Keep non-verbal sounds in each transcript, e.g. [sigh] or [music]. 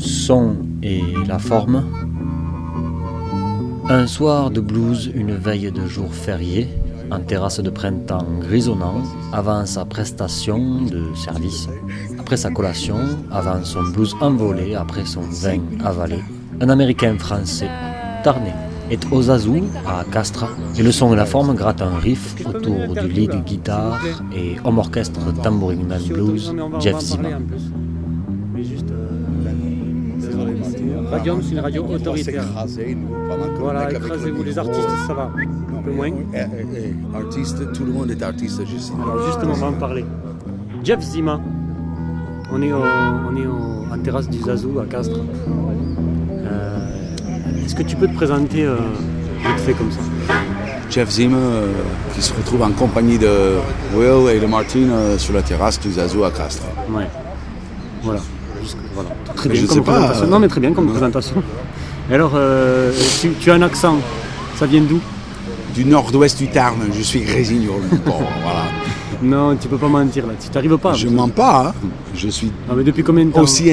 son et la forme. Un soir de blues, une veille de jour férié, en terrasse de printemps grisonnant, avant sa prestation de service, après sa collation, avant son blues envolé, après son vin avalé, un Américain français, Tarné, est aux azous à Castres, et le son et la forme grattent un riff autour du lead guitare et homme orchestre tambourine and blues, Jeff Zima. Radium, c'est une radio autoritaire. Voilà, écrasez-vous. Les artistes, ça va. Un peu moins. Artiste, tout le monde est artiste juste. Alors justement, on va en parler. Jeff Zima. On est, au- on est au- en terrasse du Zazou à Castres. Euh, Est-ce que tu peux te présenter euh, vite fait comme ça? Jeff Zima euh, qui se retrouve en compagnie de Will et de Martine euh, sur la terrasse du Zazou à Castres. Ouais. Voilà. Très Mais bien comme présentation. euh, Non, mais très bien comme présentation. Et alors, euh, tu, tu as un accent. Ça vient d'où? Du nord-ouest du Tarn, je suis grésignol. Bon, voilà. [laughs] Non, tu peux pas mentir là. Tu t'arrives pas. Je mens pas, hein. je suis Ah, mais depuis combien de temps aussi,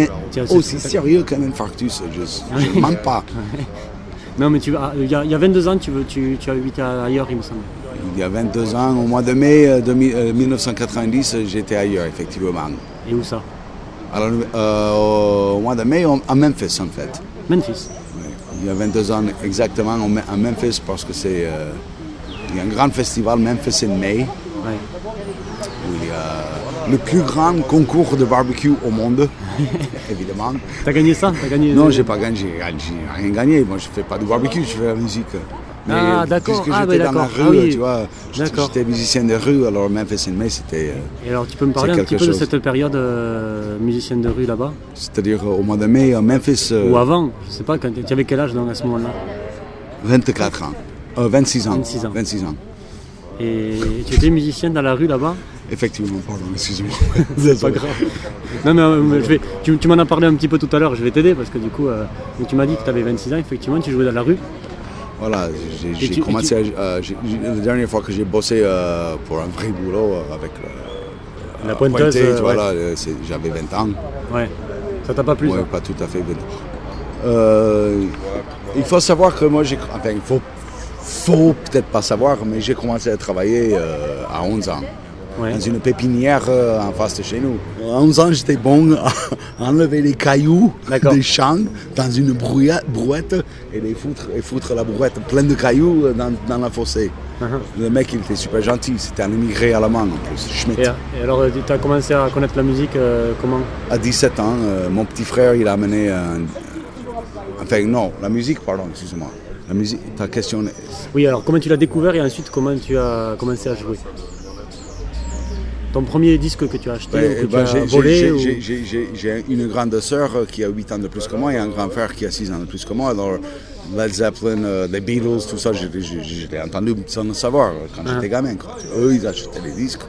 sérieux qu'un infarctus. Je ne mens pas. [laughs] Non, mais tu ah, il y, a, il y a 22 ans, tu, veux, tu, tu as habité ailleurs, il me semble. Il y a 22 ans, au mois de mai euh, de mi- euh, 1990, euh, j'étais ailleurs, effectivement. Et où ça? Alors, euh, au mois de mai, à Memphis, en fait. Memphis. Oui. Il y a 22 ans exactement à Memphis parce que c'est euh, il y a un grand festival Memphis in May Ouais. où il y a le plus grand concours de barbecue au monde, [laughs] évidemment. T'as gagné ça? Gagné Non, j'ai pas gagné, j'ai j'ai rien gagné. Moi, je fais pas de barbecue, je fais la musique. Mais Ah, d'accord. Puisque Ah, j'étais dans la rue, Ah, oui. tu vois, j'étais musicien de rue, alors Memphis in May, c'était, euh, Et alors, tu peux me parler un petit peu de cette période euh, musicienne de rue là-bas? C'est-à-dire euh, au mois de mai à Memphis, euh, Ou avant Je sais pas, quand tu avais quel âge donc, à ce moment-là? 24 ans, Euh, 26 ans. 26 ans. 26 ans. Et tu étais musicien dans la rue là-bas? Effectivement, pardon, excusez-moi. [laughs] C'est pas grave. Non, mais euh, je vais, tu, tu m'en as parlé un petit peu tout à l'heure, je vais t'aider parce que du coup, euh, tu m'as dit que tu avais 26 ans, effectivement, tu jouais dans la rue. Voilà, j'ai- tu- commencé à. euh, la dernière fois que j'ai bossé euh, pour un vrai boulot euh, avec La pointeuse, Pointé, tu vois, ouais. là, c'est- j'avais 20 ans. Ouais. Ça t'a pas plu Ouais, pas tout à fait 20 ans. Euh, il faut savoir que moi, j'ai. Enfin, il faut, faut peut-être pas savoir, mais j'ai commencé à travailler à 11 ans. Dans une pépinière euh, en face de chez nous. À 11 ans, j'étais bon à enlever les cailloux des champs dans une brouette et les foutre, et foutre la brouette pleine de cailloux euh, dans, dans la fossée. Uh-huh. Le mec, il était super gentil. C'était un immigré allemand en plus. Et, et alors, tu as commencé à connaître la musique euh, comment? À 17 ans, euh, mon petit frère, il a amené un... Enfin, non, la musique, pardon, excuse-moi. La musique, ta question... est- Oui, alors comment tu l'as découvert et ensuite comment tu as commencé à jouer? Ton premier disque que tu as acheté Ouais, ou que eh tu ben, as j'ai- volé j'ai- ou- j'ai- j'ai- j'ai- J'ai une grande sœur euh, qui a 8 ans de plus que moi et un grand frère qui a 6 ans de plus que moi. Alors, Led Zeppelin, euh, les Beatles, tout ça, l'ai entendu sans le savoir euh, quand Ah. j'étais gamin. Quoi. Eux, ils achetaient les disques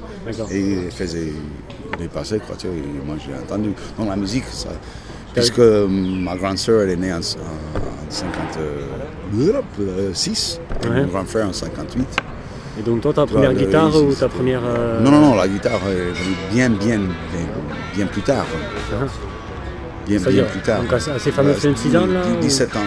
et ils faisaient les passer. Quoi, tu vois, et moi, j'ai entendu. Donc, la musique, ça... Puisque euh, ma grande sœur, elle est née en, en 56, et mon grand frère en 58. Et donc toi, ta première le- guitare ou ta première... euh, Non, non, non, la guitare est venue bien, bien, bien, bien plus tard. Ah. Bien, bien plus tard. donc à ces- fameux Ouais, 26 ans, là, ou- 17 ans.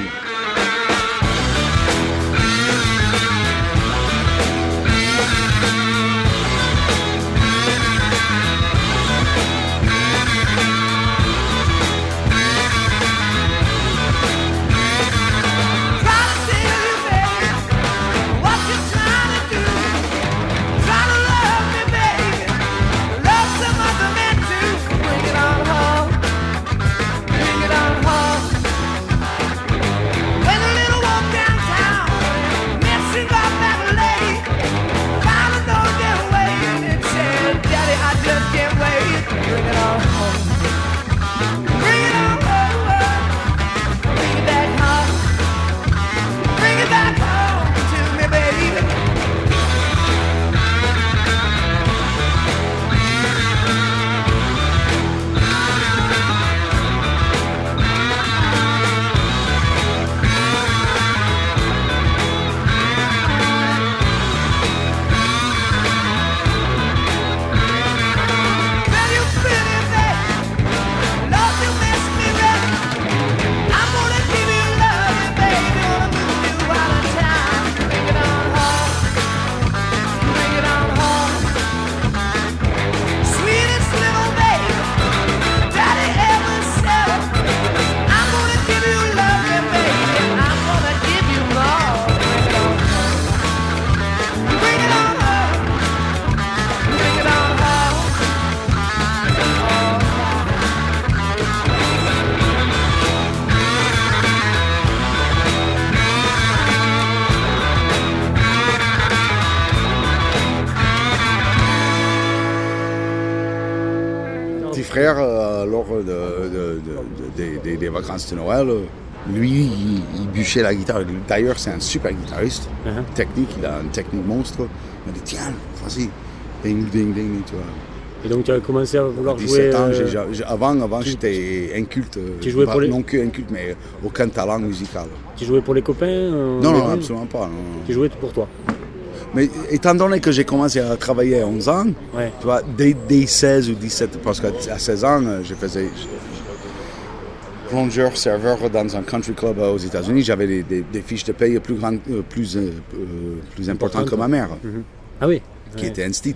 Frère, euh, lors de, de- de- de- des- vacances de Noël, euh, lui, il, il bûchait la guitare. D'ailleurs, c'est un super guitariste, Uh-huh. technique, il a une technique monstre. Il m'a dit, tiens, vas-y, ding, ding, ding, tu vois. Et donc tu as commencé à vouloir 17 jouer. ans, euh, j'ai- avant, avant j'étais inculte. euh, tu jouais pas- pour les- Non que inculte, mais aucun talent musical. Tu jouais pour les copains euh, Non, non, absolument pas. non. Tu jouais pour toi. Mais étant donné que j'ai commencé à travailler à 11 ans, Ouais. tu vois, dès, dès 16 ou 17, parce qu'à à 16 ans, euh, je faisais plongeur, serveur dans un country club euh, aux États-Unis. J'avais des, des- des fiches de paye plus grandes, euh, plus, euh, plus importantes que ma mère, Ah oui. qui Ouais. était un stit.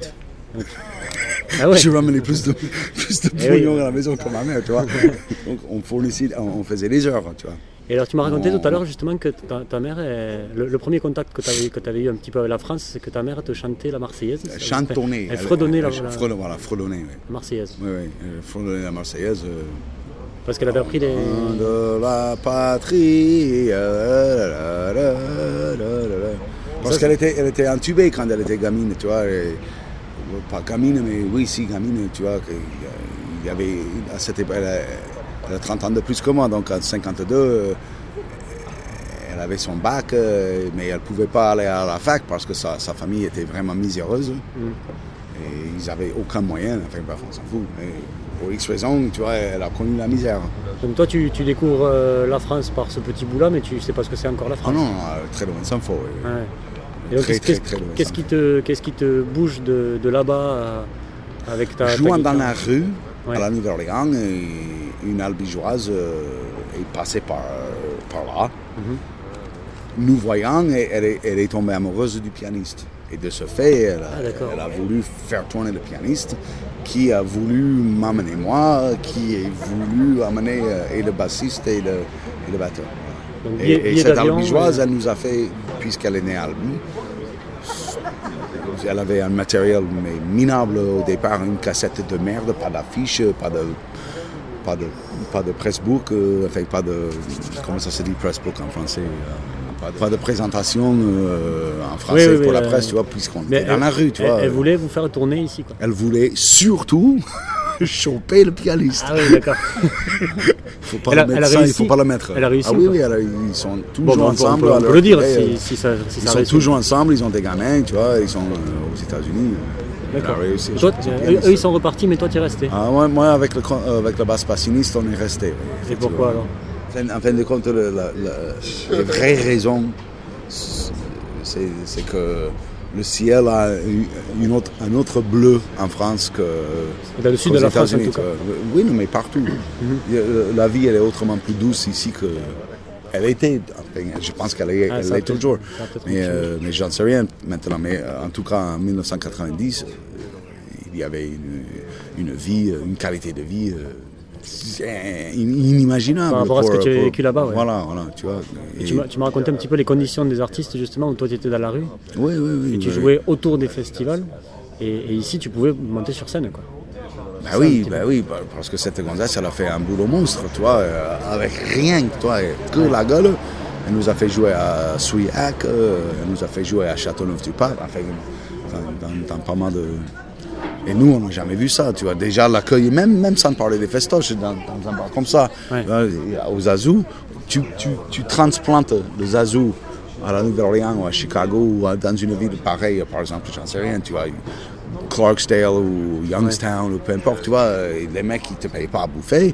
Ah ouais. [laughs] Je ramenais plus de, plus de Eh oui. pognon à la maison que ma mère, tu vois. [laughs] Donc on fournissait, on faisait les heures, tu vois. Et alors tu m'as raconté tout à l'heure justement que ta, ta mère, est- le, le premier contact que tu avais, que avais eu un petit peu avec la France, c'est que ta mère te chantait la Marseillaise. Chantonnait. Elle fredonnait la, elle- la- Voilà, fredonnait, oui. la Marseillaise. Oui, oui, elle fredonnait la Marseillaise. euh, Parce qu'elle avait appris les. de la patrie. euh, la. Parce qu'elle était, elle était entubée quand elle était gamine, tu vois. et- pas gamine, mais oui, si, gamine, tu vois. euh, Il y avait, à cette époque, elle, elle a 30 ans de plus que moi, donc en 52, euh, elle avait son bac, euh, mais elle ne pouvait pas aller à la fac parce que sa, sa famille était vraiment miséreuse. Et ils n'avaient aucun moyen, enfin bref, on s'en fout. Mais pour X raisons, tu vois, elle a connu la misère. Donc toi tu, tu découvres euh, la France par ce petit bout là, mais tu sais pas ce que c'est encore la Ah France. non, euh, très loin. Ouais. Et donc, Très, qu'est-ce- très, qu'est-ce qui te qu'est-ce qui te bouge de, de là-bas euh, avec ta, ta Jouant dans guitare la rue, Ouais. à la Nouvelle-Orléans, et une albigeoise euh, est passée par, par là. Mhm. Nous voyant, elle est, elle est tombée amoureuse du pianiste. Et de ce fait, elle a, Ah, elle a voulu faire tourner le pianiste, qui a voulu m'amener moi, qui a voulu amener euh, et le bassiste et le, et le batteur. Donc, Et, cette albigeoise, euh, elle nous a fait, puisqu'elle est née à Albi, elle avait un matériel mais minable au départ, une cassette de merde, pas d'affiche, pas de, pas de, pas de pressbook, euh, enfin pas de, comment ça se dit pressbook en français, euh, pas, de, pas de présentation euh, en français Oui, oui, pour la presse, tu vois, puisqu'on était dans la rue, tu elle, vois. elle voulait vous faire tourner ici quoi. Elle voulait surtout [laughs] choper le pianiste. Ah oui d'accord. [laughs] faut pas Elle a- le mettre ça, il faut pas le mettre. Elle a réussi Ah ou oui, oui, a- ils sont toujours Bon, on ensemble. peut, on peut le dire si, si ça, si Ils ça sont toujours ensemble, ils ont des gamins, tu vois, ils sont aux États-Unis. A réussi Toi, euh, eux, ils sont repartis, mais toi tu es resté. Ah, moi, moi, avec le, euh, avec le bassiniste, on est resté. oui, Et pourquoi alors. En fin de compte, la, vraies raisons, c'est que le ciel a eu- une autre, un autre bleu en France que. Dans le sud de la France, en tout cas. Mhm. Oui, non, mais partout. Y a- La vie, elle est autrement plus douce ici que. Elle était, je pense qu'elle est, Ah, elle toujours. Mais, euh, mais j'en sais rien maintenant. Mais euh, en tout cas, en 1990, euh, il y avait une, une vie, euh, une qualité de vie euh, inimaginable. Par rapport à ce que tu as vécu là-bas, ouais. Voilà, voilà, tu vois. Et Et- tu m'as raconté un petit peu les conditions des artistes justement où toi tu étais dans la rue oui, oui, oui. et tu jouais autour des festivals et, et ici tu pouvais monter sur scène quoi. Bah Ça, oui, bah oui, bah, parce que cette Gonzesse, elle a fait un boulot monstre, tu vois, euh, avec rien, toi, que la gueule. Elle nous a fait jouer à Souillac, euh, elle nous a fait jouer à Châteauneuf-du-Pape, enfin, dans, dans- dans pas mal de... Et nous, on n'a jamais vu ça, tu vois. Déjà, l'accueil, même, même sans parler des festoches, dans, dans un bar comme ça, Ouais. Azou, tu, tu, tu transplantes le Zazou à la Nouvelle-Orléans ou à Chicago ou à- dans une ville pareille, par exemple, j'en sais rien, tu vois, Clarksdale ou Youngstown ou peu importe, tu vois, et les mecs, ils te payent pas à bouffer.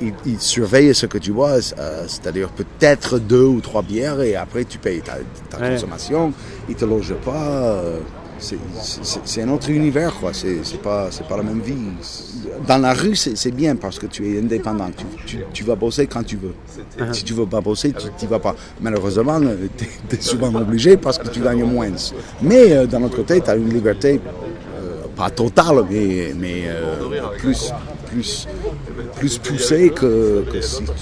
Ils, ils surveillent ce que tu bois, euh, c'est-à-dire peut-être deux ou trois bières et après tu payes ta, ta Ouais. consommation. Ils te logent pas. euh, c'est- un autre univers, quoi. C'est pas, pas la même vie. Dans la rue, c'est bien parce que tu es indépendant. Tu, tu, tu vas bosser quand tu veux. Si tu veux pas bosser, tu n'y vas pas. Malheureusement, tu es, souvent obligé parce que tu gagnes moins. Mais euh, d'un autre côté, tu as une liberté euh, pas totale, mais, mais euh, plus, plus, plus poussée que, que si, tu-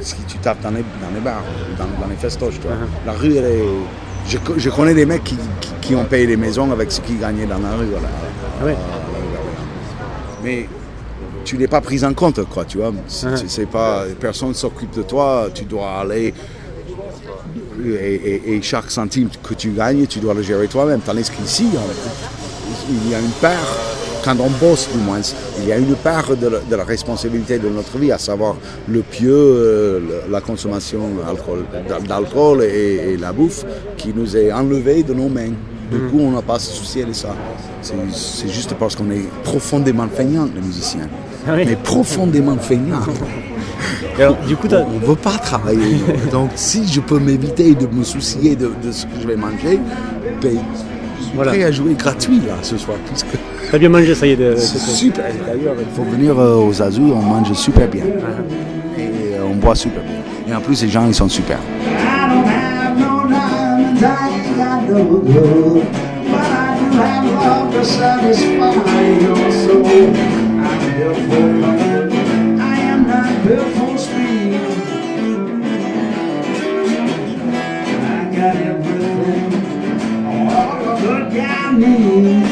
si tu tapes dans les, dans les bars, dans, dans les festoches. tu vois. La rue, elle est. Je, co- je connais des mecs qui, qui, qui ont payé des maisons avec ce qu'ils gagnaient dans la rue. voilà. Ah ouais. Mais tu n'es pas pris en compte, quoi, tu vois. C'est, Ah. pas, personne ne s'occupe de toi, tu dois aller. Et, et- et chaque centime que tu gagnes, tu dois le gérer toi-même. Tandis qu'ici, il y a une part quand on bosse du moins, il y a une part de la, de la responsabilité de notre vie, à savoir le pieu, euh, la consommation d'alcool- et, et la bouffe, qui nous est enlevée de nos mains. Du coup, on n'a pas à se soucier de ça. C'est juste parce qu'on est profondément feignants, les musiciens. Ah oui. Mais profondément [laughs] alors, du coup, On ne veut pas travailler. [laughs] Donc, si je peux m'éviter de me soucier de, de ce que je vais manger, ben, Voilà. prêt à jouer gratuit là ce soir. Parce que t'as bien mangé, ça y est. de- c'est super. D'ailleurs, il faut venir euh, aux Azous, on mange super bien. Et euh, on boit super bien. Et en plus, les gens, ils sont super. I don't have no diamonds, mim.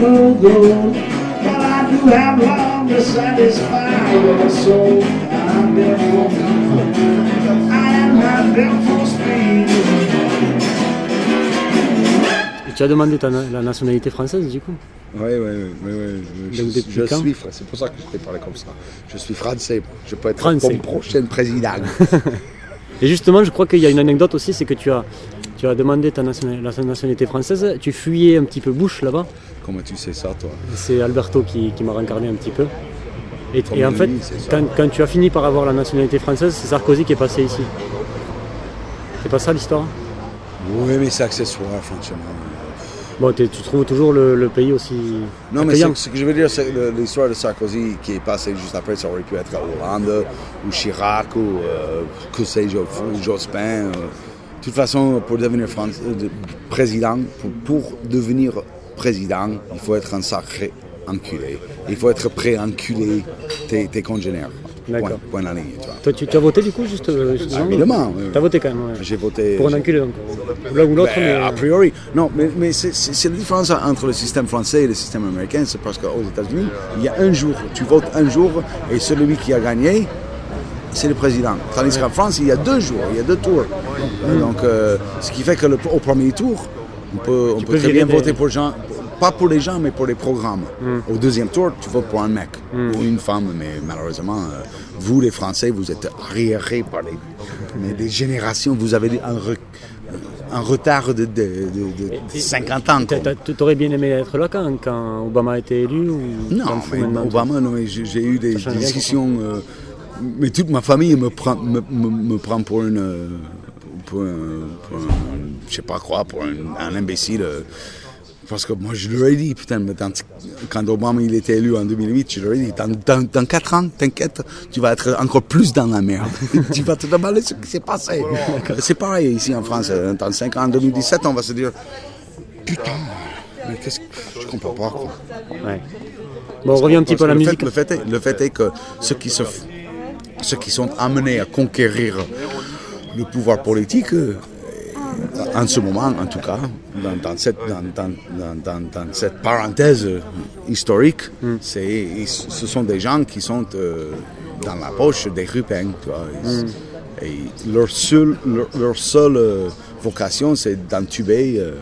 No gold. But I do have love to satisfy your soul. I'm built for comfort. I am not built for speed. Et tu as demandé ta la nationalité française, du coup Oui, oui, oui. Je, Donc, depuis quand suis, c'est pour ça que je t'ai parlé comme ça. Je suis français. Je peux être Français. ton prochain président. [laughs] Et justement, je crois qu'il y a une anecdote aussi, c'est que tu as, tu as demandé ta nationalité française, tu fuyais un petit peu Bush là-bas. Comment tu sais ça, toi? C'est Alberto qui, qui m'a rencarné un petit peu. Et, en fait, quand, quand tu as fini par avoir la nationalité française, c'est Sarkozy qui est passé ici. C'est pas ça l'histoire? Oui, mais c'est accessoire, franchement. Bon, tu trouves toujours le, le pays aussi Non, mais accueillant. ce que je veux dire, c'est que l'histoire de Sarkozy qui est passée juste après, ça aurait pu être Hollande ou Chirac ou euh, que sais-je, Jospin. euh. De toute façon, pour devenir euh, de- président, pour, pour devenir président, il faut être un sacré enculé. Il faut être prêt à enculer tes, tes congénères. D'accord. Point, point ligne, tu vois. Toi, tu, tu as voté du coup, juste, euh, justement Évidemment. Tu as voté quand même, ouais. J'ai voté. Pour un enculé donc. L'un ou l'autre, Ben, mais. a priori, non, mais, mais c'est la différence entre le système français et le système américain, c'est parce qu'aux États-Unis, il y a un jour, tu votes un jour, et celui qui a gagné, c'est le président. Tandis qu'en France, il y a deux jours, il y a deux tours. Donc, euh, ce qui fait que le- au premier tour, on peut, on Tu peut peux très bien des- voter pour gens, pas pour les gens, mais pour les programmes. Au deuxième tour, tu votes pour un mec ou une femme, mais malheureusement, euh, vous les Français, vous êtes arriérés par les, mais des générations, vous avez un, re- un retard de, de- de- de Et- 50 ans. T'as- T'aurais bien aimé être là quand, quand Obama a été élu ou Non, mais Obama, j'ai eu des discussions. euh, mais toute ma famille me prend, me, me- me prend pour une. euh, Pour un, pour un- je sais pas quoi, pour un, un imbécile. euh, parce que moi, je leur ai dit, putain, mais dans- quand Obama il était élu en 2008, je leur ai dit, dans, dans, dans 4 ans, t'inquiète, tu vas être encore plus dans la merde. [laughs] tu vas te demander ce qui s'est passé. C'est pareil ici en France. euh, Dans 5 ans, en 2017, on va se dire, putain, mais qu'est-ce que. Je comprends pas, quoi. Ouais. Bon, on revient un petit peu à la musique. Fait, le, fait est, le fait est que ceux qui, se, ceux qui sont amenés à conquérir le pouvoir politique, euh, en ce moment en tout cas, dans, dans cette, dans, dans- parenthèse historique, ils- ce sont des gens qui sont euh, dans la poche des rupins. Ils- Et leur seule, leur, leur seule euh, vocation, c'est d'entuber euh,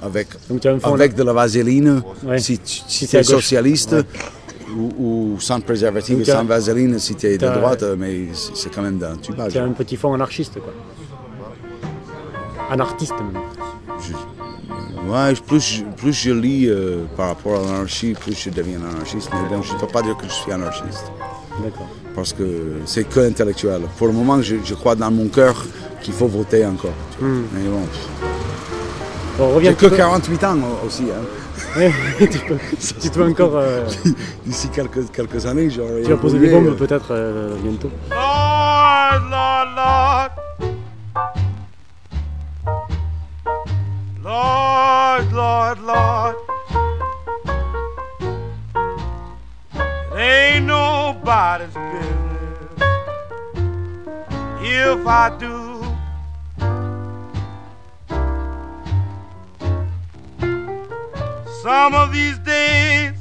avec, avec de la vaseline Ouais. si si es socialiste. Ou, ou sans préservatif sans vaseline si tu es de droite, mais c'est quand même d'un tubage. Tu un petit fond anarchiste, quoi. Anarchiste, même. Je- ouais, plus, je- plus je lis euh, par rapport à l'anarchie, plus je deviens anarchiste. Mais bon, je ne peux pas dire que je suis anarchiste, D'accord. parce que c'est que intellectuel. Pour le moment, je, je crois dans mon cœur qu'il faut voter encore. vois. Mais bon, on revient j'ai que peu- 48 ans aussi. hein. Ouais, tu, peux, tu peux encore. euh, [laughs] D'ici quelques, quelques années, j'aurai. tu vas poser des bombes euh, peut-être euh, bientôt. Lord, Lord, Lord. Lord, Lord, Lord. It ain't nobody's business if I do. Some of these days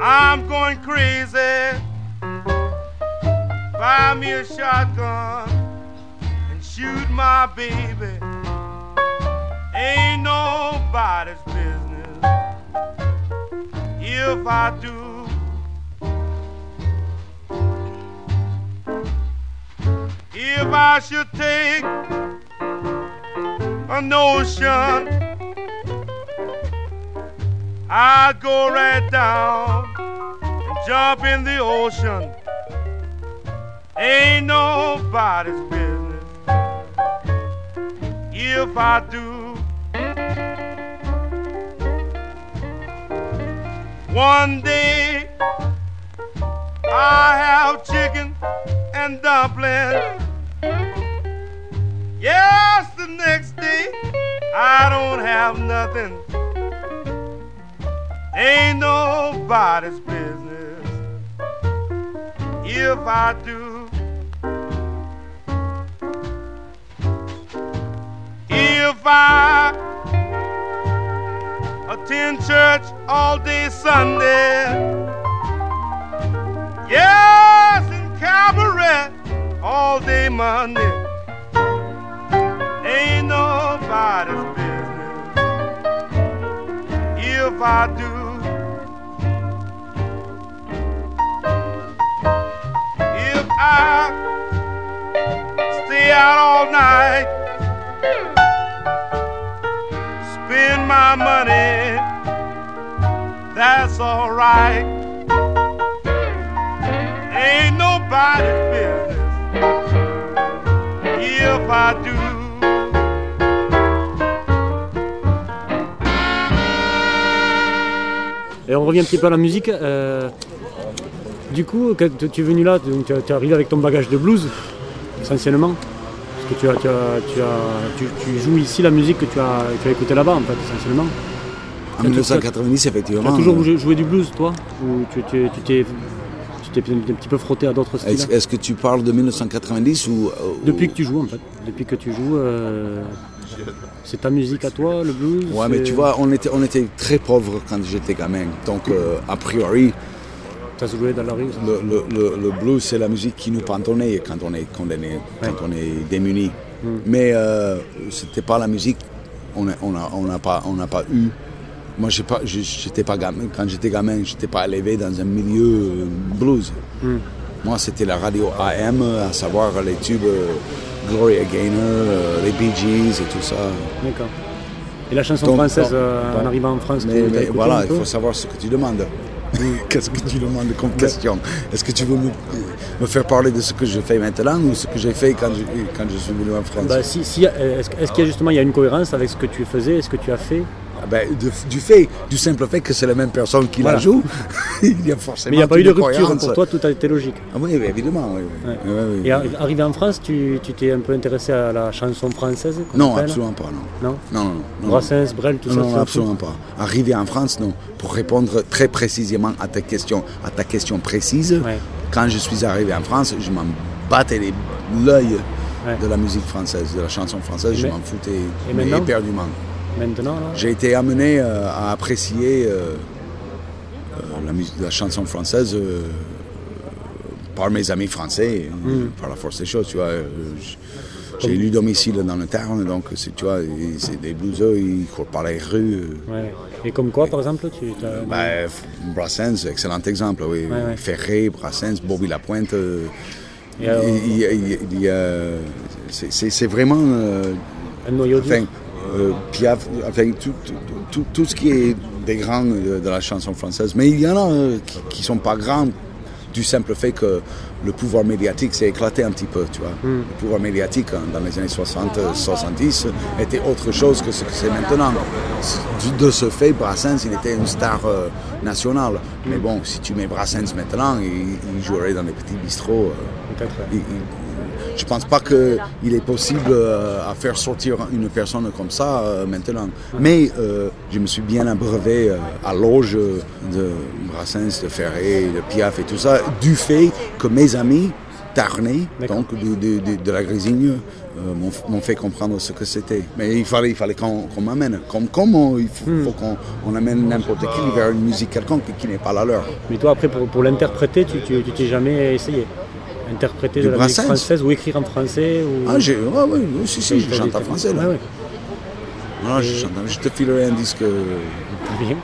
I'm going crazy buy me a shotgun and shoot my baby. Ain't nobody's business if I do. If I should take a notion, I'd go right down and jump in the ocean ain't nobody's business if I do. One day I have chicken and dumplings. Yes, the next day I don't have nothing. Ain't nobody's business if I do. If I attend church all day Sunday, yes, and cabaret all day Monday, ain't nobody's business if I do. Stay out all night, spend my money, that's alright. Ain't nobody's business if I do. Et on revient un petit peu à la musique. euh, du coup, quand tu es venu là, donc tu, es arrivé avec ton bagage de blues, essentiellement. Parce que tu, as, tu, as, tu, as- tu- tu joues ici la musique que tu as, tu as écoutée là-bas, en fait, essentiellement. En 1990, effectivement. Tu as toujours euh, joué, du blues, toi? Ou tu t'es tu t'es un petit peu frotté à d'autres styles Est-ce que tu parles de 1990 ou. Depuis que tu joues, en fait. Depuis que tu joues, euh, c'est ta musique à toi, le blues Ouais, mais tu vois, on était, on était très pauvres quand j'étais gamin. Donc, euh, a priori, T'as joué dans la rue ça le, le- le- le blues, c'est la musique qui nous pantonnait quand on est condamné, quand on est démuni. Mais euh, c'était pas la musique, on n'a on a, on n'a pas, on pas eu. Moi, pas, j'étais pas gamin. Quand j'étais gamin, j'étais pas élevé dans un milieu euh, blues. Moi, c'était la radio AM, à savoir les tubes euh, Gloria Gaynor, euh, les Bee Gees et tout ça. D'accord. Et la chanson Donc, française, euh, en arrivant en France, Mais, mais voilà, il faut savoir ce que tu demandes. [laughs] Qu'est-ce que tu demandes comme question? Est-ce que tu veux me, faire parler de ce que je fais maintenant ou ce que j'ai fait quand je, suis venu en France? Bah, si, si, euh, est-ce, qu'il y a justement il y a une cohérence avec ce que tu faisais et ce que tu as fait? Ben, de- Du fait, du simple fait que c'est la même personne qui Voilà. la joue, [laughs] il y a forcément Mais il n'y a pas eu de rupture cohérence. pour toi, tout a été logique. Ah oui, évidemment. oui, oui. Ouais. Oui, oui, oui. Et arri- arrivé en France, tu, t'es un peu intéressé à la chanson française Non, absolument pas, non. Non Non, non, non. Brassens, Brel, tout ça non, absolument pas. Arrivé en France, non. Pour répondre très précisément à ta question, à ta question précise, Ouais. quand je suis arrivé en France, je m'en battais l'œil de la musique française, de la chanson française. Je m'en foutais et mais éperdument. Maintenant, J'ai été amené euh, à apprécier euh, euh, la, musique, la chanson française par mes amis français, euh, Mm. par la force des choses. Tu vois, j'ai lu domicile dans le Tarn, donc c'est, tu vois, c'est des blueseux, ils courent par les rues. Ouais. Et comme quoi, par exemple tu, bah, Brassens, excellent exemple, oui. Ouais, ouais. Ferré, Brassens, Bobby Lapointe. c'est, vraiment. euh, un noyau dur Piaf, enfin, tout, tout, tout- tout ce qui est des grands de, de la chanson française. Mais il y en a euh, qui ne sont pas grands du simple fait que le pouvoir médiatique s'est éclaté un petit peu, tu vois. Le pouvoir médiatique hein, dans les années 60-70 était autre chose que ce que c'est maintenant. De ce fait, Brassens, il était une star euh, nationale. Mais bon, si tu mets Brassens maintenant, il, il jouerait dans les petits bistrots. euh, peut-être. ouais. il- il- je pense pas qu'il est possible euh, à faire sortir une personne comme ça euh, maintenant. Mais euh, je me suis bien abreuvé à l'auge de Brassens, de Ferré, de Piaf et tout ça, du fait que mes amis tarnés, D'accord. donc de, de- de- de la Grésigne, euh, m'ont fait comprendre ce que c'était. Mais il fallait, il fallait qu'on m'amène. Comme, comme on- il faut, faut qu'on on amène n'importe qui vers une musique quelconque qui n'est pas la leur. Mais toi, après, pour, pour l'interpréter, tu t'es jamais essayé? Interpréter Du de la musique Brassens française ou écrire en français ou... Ah, j'ai, ouais, ouais, oui, si, si, je chante en français. Là. Ouais. Non, je, chante, je te filerai un disque Bien.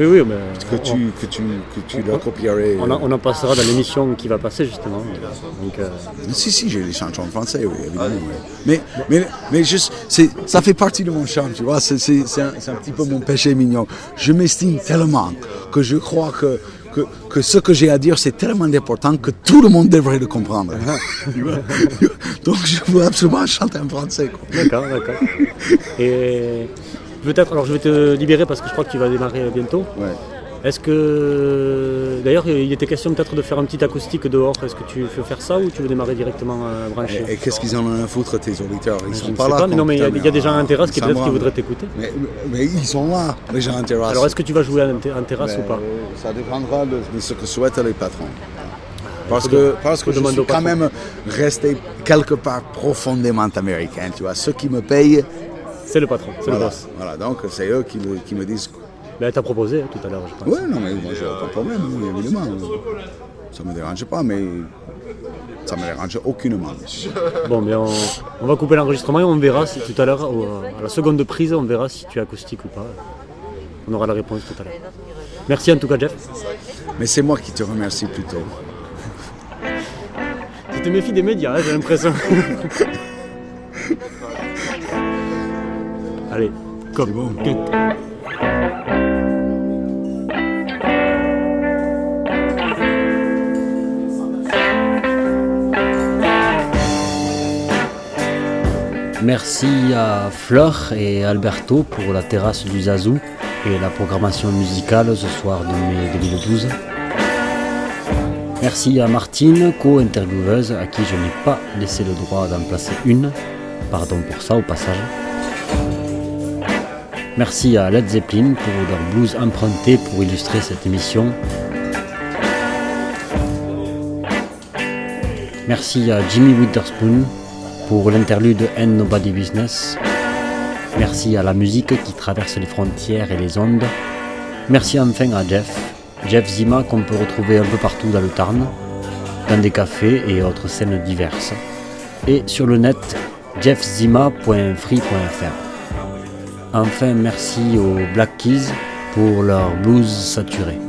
Oui, oui, mais que tu, que tu, que tu le copierais. on, en, on en passera dans l'émission qui va passer justement. Donc, euh, Si, si, j'ai les chansons en français, oui, évidemment. oui. Mais, mais, mais juste, c'est, ça fait partie de mon charme, tu vois. C'est, c'est, c'est un, c'est un petit peu mon péché mignon. Je m'estime tellement que je crois que, que, que ce que j'ai à dire, c'est tellement important que tout le monde devrait le comprendre. [laughs] Vois Donc, je veux absolument chanter en français. D'accord, d'accord. [laughs] Et peut-être, alors je vais te libérer parce que je crois que tu vas démarrer bientôt. Ouais. Est-ce que, d'ailleurs, il était question peut-être de faire un petit acoustique dehors. Est-ce que tu veux faire ça ou tu veux démarrer directement euh, branché Et, et qu'est-ce qu'ils en ont à foutre, tes auditeurs? Ils Je sont ne pas sais là. pas, mais non, mais il y a- y, a des gens en terrasse qui peut-être qui voudraient t'écouter. Mais, mais ils sont là, les gens en terrasse. Alors, est-ce que tu vas jouer en, ter- en terrasse ou pas? Euh, Ça dépendra de, de ce que souhaitent les patrons. Parce que, parce que je demander suis quand même resté quelque part profondément américain, tu vois. Ceux qui me payent, C'est le patron, c'est le boss. voilà. Donc c'est eux qui me, qui me disent. Ben, t'as proposé hein, tout à l'heure, je pense. Ouais, non, mais moi j'ai aucun problème, oui, évidemment. Ça me dérange pas, mais ça me dérange aucunement. Bon, mais on, on va couper l'enregistrement et on verra si tout à l'heure, au- à la seconde prise, on verra si tu es acoustique ou pas. On aura la réponse tout à l'heure. Merci en tout cas, Jeff. Mais c'est moi qui te remercie plutôt. Tu te méfies des médias, hein, j'ai l'impression. [laughs] Allez, comme bon. Merci à Fleur et Alberto pour la terrasse du Zazou et la programmation musicale ce soir de mai 2012. Merci à Martine, co-intervieweuse, à qui je n'ai pas laissé le droit d'en placer une. Pardon pour ça au passage. Merci à Led Zeppelin pour leur blues emprunté pour illustrer cette émission. Merci à Jimmy Witherspoon pour l'interlude End Nobody Business. Merci à la musique qui traverse les frontières et les ondes. Merci enfin à Jeff, Jeff Zima qu'on peut retrouver un peu partout dans le Tarn, dans des cafés et autres scènes diverses. Et sur le net, jeffzima.free.fr. Enfin, merci aux Black Keys pour leur blues saturé.